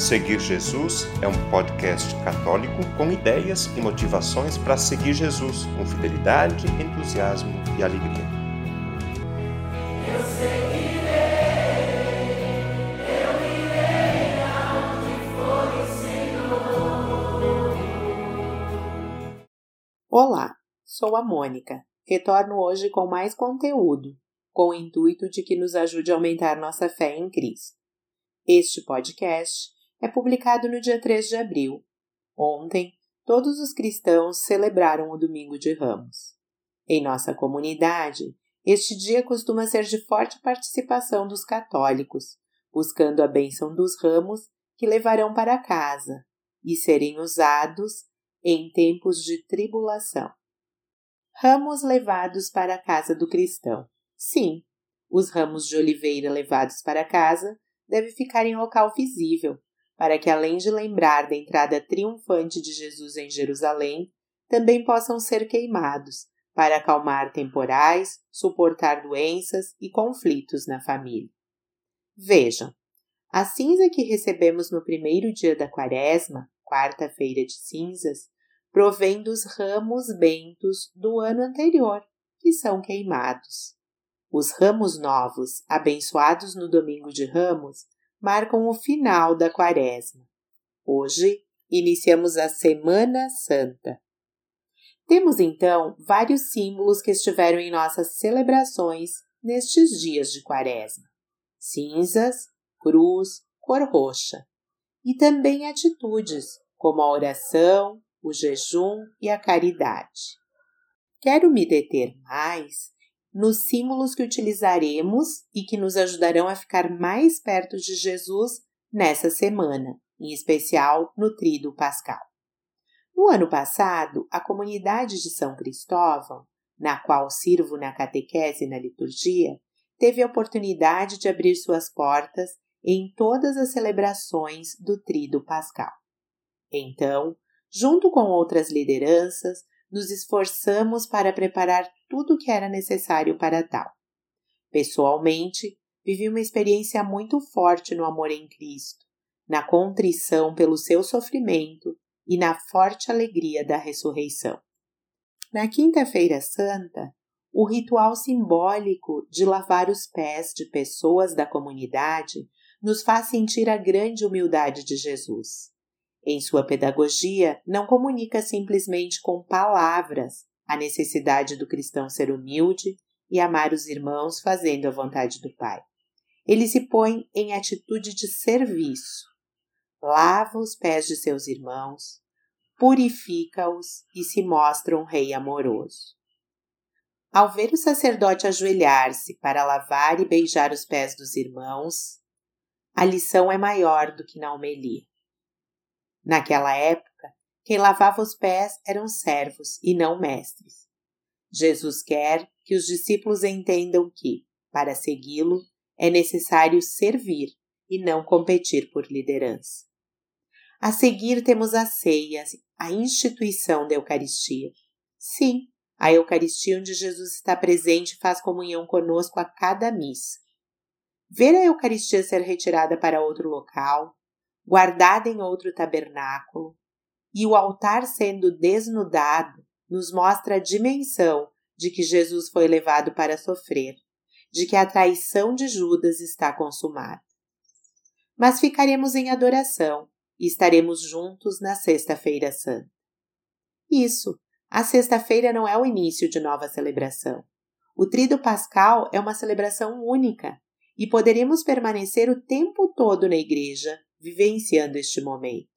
Seguir Jesus é um podcast católico com ideias e motivações para seguir Jesus com fidelidade, entusiasmo e alegria. Eu seguirei, eu irei for o. Olá, sou a Mônica. Retorno hoje com mais conteúdo, com o intuito de que nos ajude a aumentar nossa fé em Cristo. Este podcast é publicado no dia 3 de abril. Ontem, todos os cristãos celebraram o Domingo de Ramos. Em nossa comunidade, este dia costuma ser de forte participação dos católicos, buscando a bênção dos ramos que levarão para casa e serem usados em tempos de tribulação. Ramos levados para a casa do cristão. Sim, os ramos de oliveira levados para casa devem ficar em local visível, para que, além de lembrar da entrada triunfante de Jesus em Jerusalém, também possam ser queimados, para acalmar temporais, suportar doenças e conflitos na família. Vejam, a cinza que recebemos no primeiro dia da quaresma, quarta-feira de cinzas, provém dos ramos bentos do ano anterior, que são queimados. Os ramos novos, abençoados no domingo de ramos, marcam o final da Quaresma. Hoje iniciamos a Semana Santa. Temos então vários símbolos que estiveram em nossas celebrações nestes dias de Quaresma: cinzas, cruz, cor roxa, e também atitudes como a oração, o jejum e a caridade. Quero me deter mais nos símbolos que utilizaremos e que nos ajudarão a ficar mais perto de Jesus nessa semana, em especial no Tríduo Pascal. No ano passado, a comunidade de São Cristóvão, na qual sirvo na catequese e na liturgia, teve a oportunidade de abrir suas portas em todas as celebrações do Tríduo Pascal. Então, junto com outras lideranças, nos esforçamos para preparar tudo o que era necessário para tal. Pessoalmente, vivi uma experiência muito forte no amor em Cristo, na contrição pelo seu sofrimento e na forte alegria da ressurreição. Na Quinta-feira Santa, o ritual simbólico de lavar os pés de pessoas da comunidade nos faz sentir a grande humildade de Jesus. Em sua pedagogia, não comunica simplesmente com palavras a necessidade do cristão ser humilde e amar os irmãos fazendo a vontade do Pai. Ele se põe em atitude de serviço, lava os pés de seus irmãos, purifica-os e se mostra um rei amoroso. Ao ver o sacerdote ajoelhar-se para lavar e beijar os pés dos irmãos, a lição é maior do que na homilia. Naquela época, quem lavava os pés eram servos e não mestres. Jesus quer que os discípulos entendam que, para segui-lo, é necessário servir e não competir por liderança. A seguir temos a ceia, a instituição da Eucaristia. Sim, a Eucaristia onde Jesus está presente faz comunhão conosco a cada missa. Ver a Eucaristia ser retirada para outro local, guardada em outro tabernáculo, e o altar sendo desnudado nos mostra a dimensão de que Jesus foi levado para sofrer, de que a traição de Judas está consumada. Mas ficaremos em adoração e estaremos juntos na Sexta-feira Santa. Isso, a sexta-feira não é o início de nova celebração. O Trido Pascal é uma celebração única e poderemos permanecer o tempo todo na igreja, vivenciando este momento.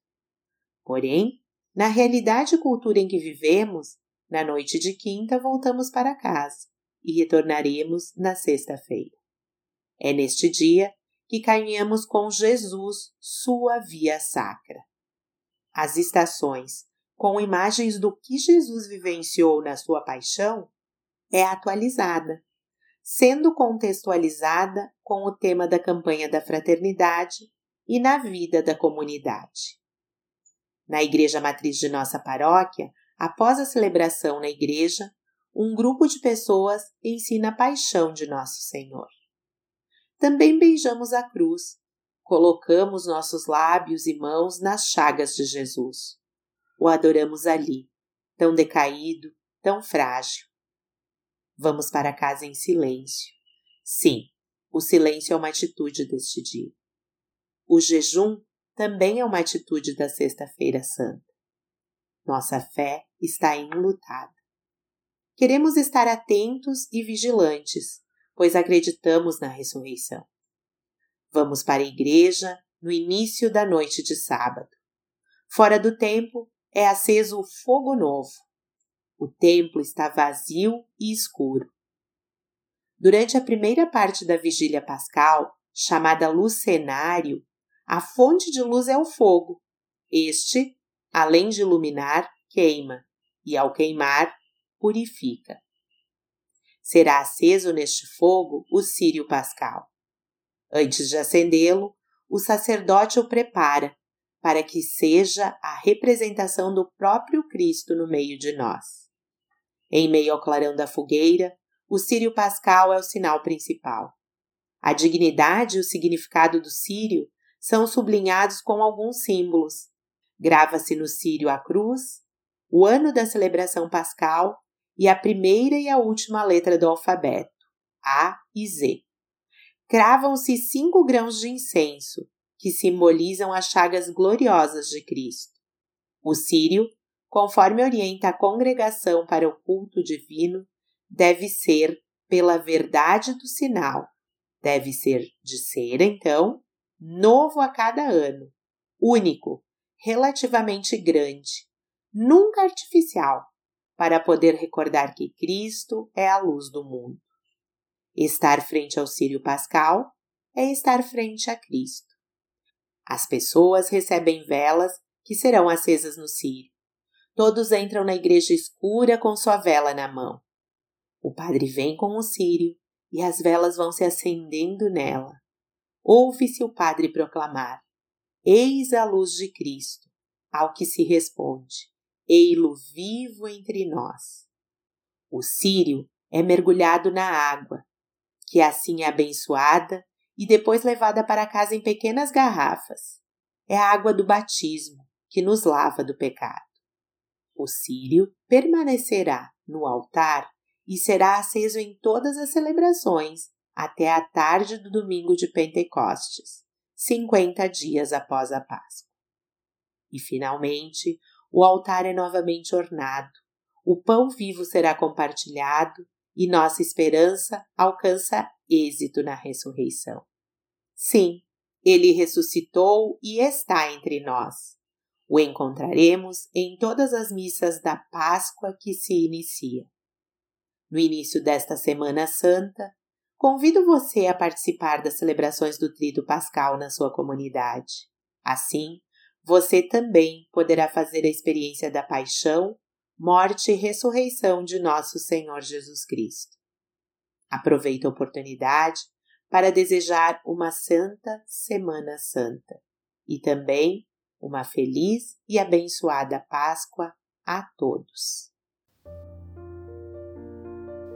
Porém, na realidade e cultura em que vivemos, na noite de quinta voltamos para casa e retornaremos na sexta-feira. É neste dia que caminhamos com Jesus sua via sacra. As estações, com imagens do que Jesus vivenciou na sua paixão, é atualizada, sendo contextualizada com o tema da campanha da fraternidade e na vida da comunidade. Na igreja matriz de nossa paróquia, após a celebração na igreja, um grupo de pessoas ensina a paixão de Nosso Senhor. Também beijamos a cruz, colocamos nossos lábios e mãos nas chagas de Jesus. O adoramos ali, tão decaído, tão frágil. Vamos para casa em silêncio. Sim, o silêncio é uma atitude deste dia. O jejum também é uma atitude da Sexta-feira Santa. Nossa fé está enlutada. Queremos estar atentos e vigilantes, pois acreditamos na ressurreição. Vamos para a igreja no início da noite de sábado. Fora do templo é aceso o fogo novo. O templo está vazio e escuro. Durante a primeira parte da vigília pascal, chamada lucenário, a fonte de luz é o fogo. Este, além de iluminar, queima, e ao queimar, purifica. Será aceso neste fogo o círio pascal. Antes de acendê-lo, o sacerdote o prepara para que seja a representação do próprio Cristo no meio de nós. Em meio ao clarão da fogueira, o círio pascal é o sinal principal. A dignidade e o significado do círio são sublinhados com alguns símbolos. Grava-se no círio a cruz, o ano da celebração pascal e a primeira e a última letra do alfabeto, A e Z cravam-se cinco grãos de incenso, que simbolizam as chagas gloriosas de Cristo. O círio, conforme orienta a congregação para o culto divino, deve ser pela verdade do sinal. Deve ser de cera, então, novo a cada ano, único, relativamente grande, nunca artificial, para poder recordar que Cristo é a luz do mundo. Estar frente ao Círio Pascal é estar frente a Cristo. As pessoas recebem velas que serão acesas no Círio. Todos entram na igreja escura com sua vela na mão. O padre vem com o círio e as velas vão se acendendo nela. Ouve-se o padre proclamar: Eis a luz de Cristo, ao que se responde: Ei-lo vivo entre nós. O círio é mergulhado na água que assim é abençoada e depois levada para casa em pequenas garrafas. É a água do batismo que nos lava do pecado. O círio permanecerá no altar e será aceso em todas as celebrações até a tarde do domingo de Pentecostes, 50 dias após a Páscoa. E finalmente, o altar é novamente ornado, o pão vivo será compartilhado e nossa esperança alcança êxito na ressurreição. Sim, ele ressuscitou e está entre nós. O encontraremos em todas as missas da Páscoa que se inicia. No início desta Semana Santa, convido você a participar das celebrações do Trito Pascal na sua comunidade. Assim, você também poderá fazer a experiência da paixão morte e ressurreição de nosso Senhor Jesus Cristo. Aproveito a oportunidade para desejar uma santa Semana Santa e também uma feliz e abençoada Páscoa a todos.